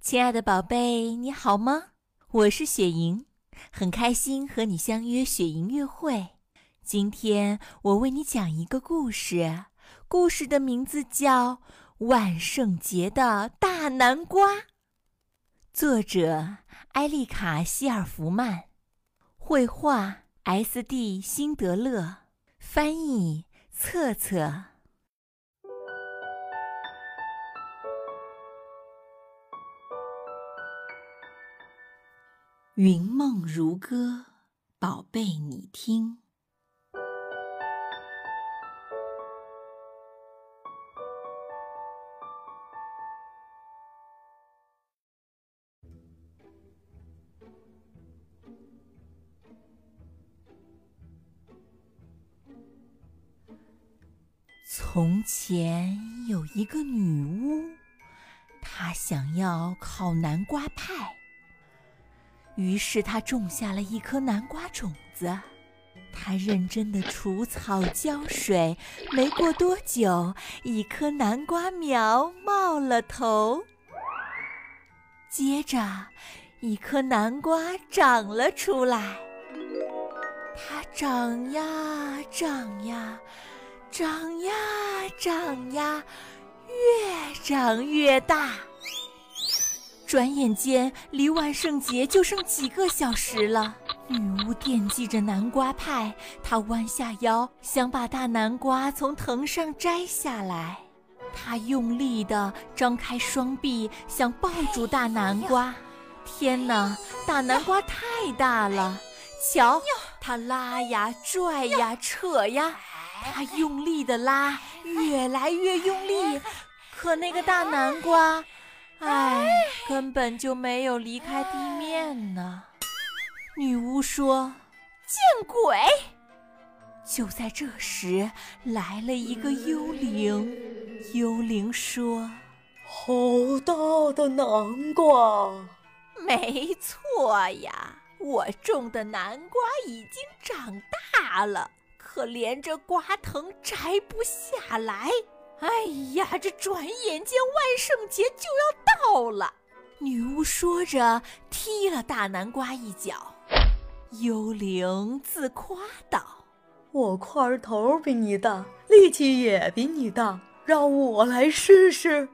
亲爱的宝贝，你好吗？我是雪莹，很开心和你相约雪莹约会。今天我为你讲一个故事，故事的名字叫《万圣节的大南瓜》，作者埃丽卡·希尔弗曼，绘画 S.D. 辛德勒，翻译策策。云梦如歌，宝贝，你听。从前有一个女巫，她想要烤南瓜派。于是他种下了一颗南瓜种子，他认真的除草浇水，没过多久，一颗南瓜苗冒了头。接着，一颗南瓜长了出来，它长呀长呀，长呀长呀，越长越大。转眼间，离万圣节就剩几个小时了。女巫惦记着南瓜派，她弯下腰想把大南瓜从藤上摘下来。她用力地张开双臂，想抱住大南瓜。天哪，大南瓜太大了！瞧，她拉呀拽呀扯呀，她用力地拉，越来越用力，可那个大南瓜……唉，根本就没有离开地面呢。女巫说：“见鬼！”就在这时，来了一个幽灵。幽灵说：“好大的南瓜！”没错呀，我种的南瓜已经长大了，可连着瓜藤摘不下来。哎呀，这转眼间万圣节就要到了！女巫说着，踢了大南瓜一脚。幽灵自夸道：“我块头比你大，力气也比你大，让我来试试。”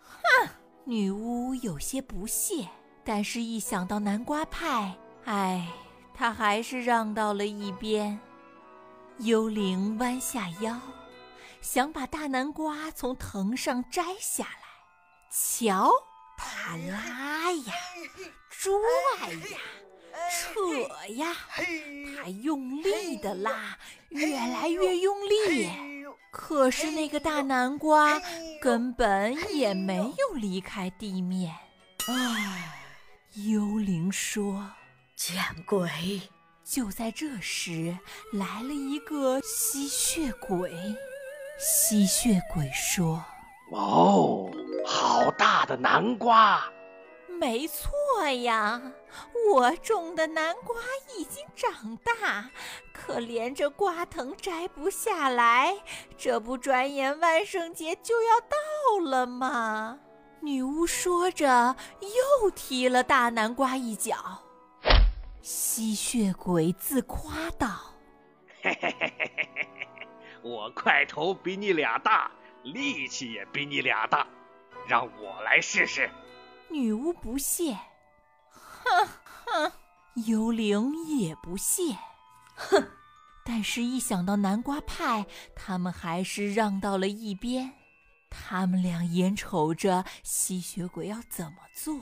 哼！女巫有些不屑，但是一想到南瓜派，哎，她还是让到了一边。幽灵弯下腰。想把大南瓜从藤上摘下来，瞧，他拉呀，拽呀，扯呀，他用力的拉，越来越用力。可是那个大南瓜根本也没有离开地面。唉，幽灵说：“见鬼！”就在这时，来了一个吸血鬼。吸血鬼说：“哦，好大的南瓜！没错呀，我种的南瓜已经长大，可连着瓜藤摘不下来。这不，转眼万圣节就要到了吗？”女巫说着，又踢了大南瓜一脚。吸血鬼自夸道：“嘿嘿嘿嘿嘿。”我块头比你俩大，力气也比你俩大，让我来试试。女巫不屑，哼哼，幽灵也不屑，哼。但是，一想到南瓜派，他们还是让到了一边。他们俩眼瞅着吸血鬼要怎么做。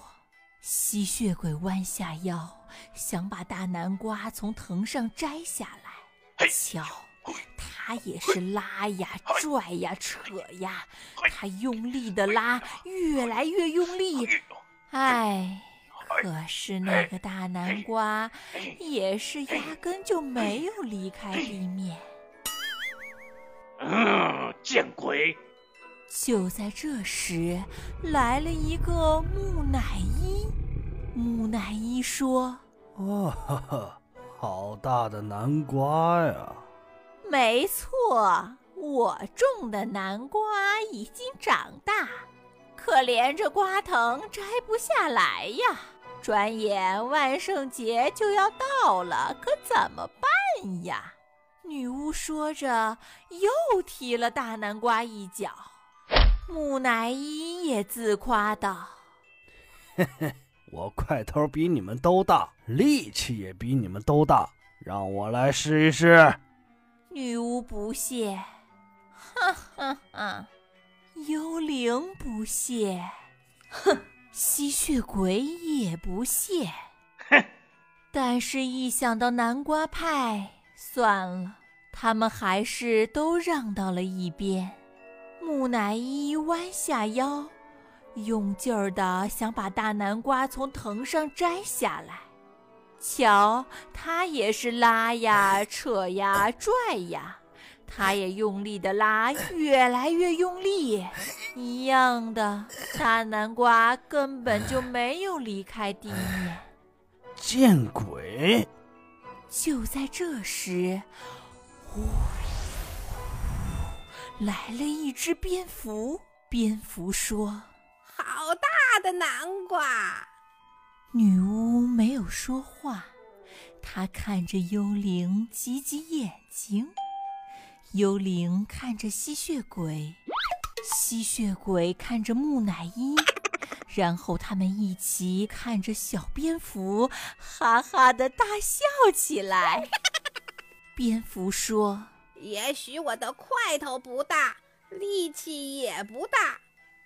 吸血鬼弯下腰，想把大南瓜从藤上摘下来。瞧。他也是拉呀、拽呀、扯呀，他用力的拉，越来越用力。哎，可是那个大南瓜也是压根就没有离开地面。嗯，见鬼！就在这时，来了一个木乃伊。木乃伊说：“哦，哈哈，好大的南瓜呀！”没错，我种的南瓜已经长大，可怜这瓜藤摘不下来呀！转眼万圣节就要到了，可怎么办呀？女巫说着，又踢了大南瓜一脚。木乃伊也自夸道：“嘿嘿，我块头比你们都大，力气也比你们都大，让我来试一试。”女巫不屑：“哈哈哈！”幽灵不屑：“哼！”吸血鬼也不屑：“哼！”但是，一想到南瓜派，算了，他们还是都让到了一边。木乃伊弯下腰，用劲儿的想把大南瓜从藤上摘下来。瞧，他也是拉呀、扯呀、拽呀，他也用力的拉，越来越用力。一样的，大南瓜根本就没有离开地面。见鬼！就在这时，呼！来了一只蝙蝠，蝙蝠说：“好大的南瓜！”女巫没有说话，他看着幽灵，挤挤眼睛。幽灵看着吸血鬼，吸血鬼看着木乃伊，然后他们一起看着小蝙蝠，哈哈的大笑起来。蝙蝠说。也许我的块头不大，力气也不大，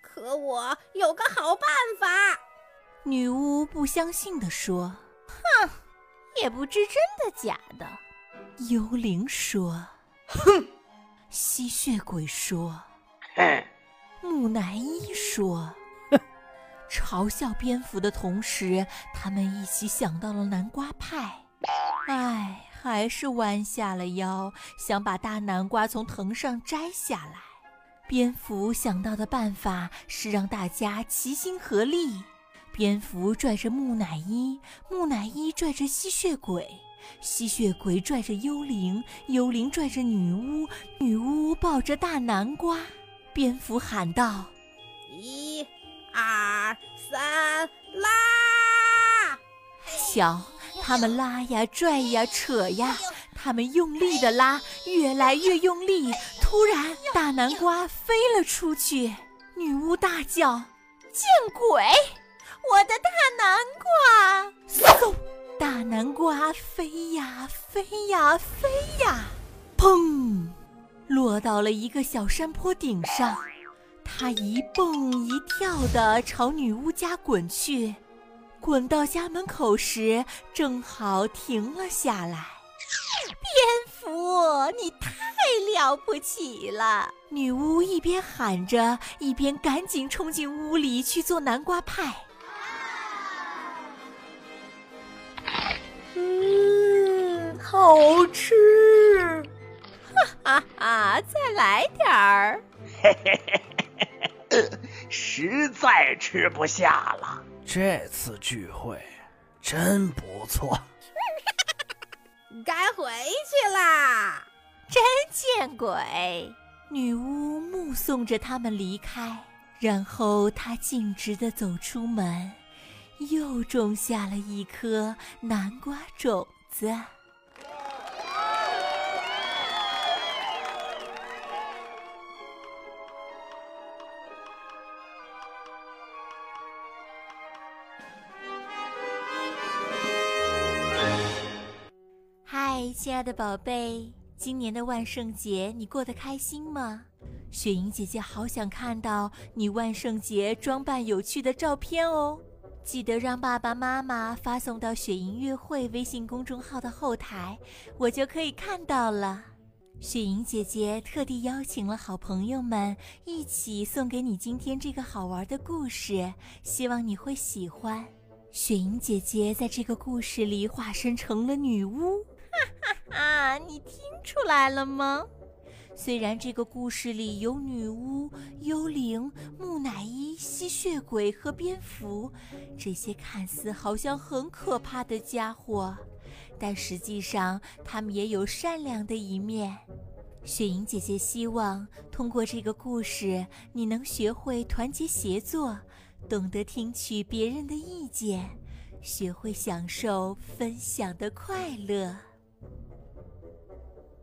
可我有个好办法。女巫不相信地说：“哼，也不知真的假的。”幽灵说：“哼。”吸血鬼说：“哼。”木乃伊说：“哼。”嘲笑蝙蝠的同时，他们一起想到了南瓜派。唉。还是弯下了腰，想把大南瓜从藤上摘下来。蝙蝠想到的办法是让大家齐心合力。蝙蝠拽着木乃伊，木乃伊拽着吸血鬼，吸血鬼拽着幽灵，幽灵拽着女巫，女巫抱着大南瓜。蝙蝠喊道：“一、二、三，拉！”瞧。他们拉呀，拽呀，扯呀，他们用力的拉，越来越用力。突然，大南瓜飞了出去。女巫大叫：“见鬼！我的大南瓜！”嗖，大南瓜飞呀，飞呀，飞呀，砰，落到了一个小山坡顶上。它一蹦一跳的朝女巫家滚去。滚到家门口时，正好停了下来。蝙蝠，你太了不起了！女巫一边喊着，一边赶紧冲进屋里去做南瓜派。好吃！哈哈哈！再来点儿。嘿嘿嘿嘿嘿，实在吃不下了。这次聚会真不错，该回去啦！真见鬼！女巫目送着他们离开，然后她径直的走出门，又种下了一颗南瓜种子。亲爱的宝贝，今年的万圣节你过得开心吗？雪莹姐姐好想看到你万圣节装扮有趣的照片哦！记得让爸爸妈妈发送到“雪莹乐会”微信公众号的后台，我就可以看到了。雪莹姐姐特地邀请了好朋友们一起送给你今天这个好玩的故事，希望你会喜欢。雪莹姐姐在这个故事里化身成了女巫。啊！你听出来了吗？虽然这个故事里有女巫、幽灵、木乃伊、吸血鬼和蝙蝠，这些看似好像很可怕的家伙，但实际上他们也有善良的一面。雪莹姐姐希望通过这个故事，你能学会团结协作，懂得听取别人的意见，学会享受分享的快乐。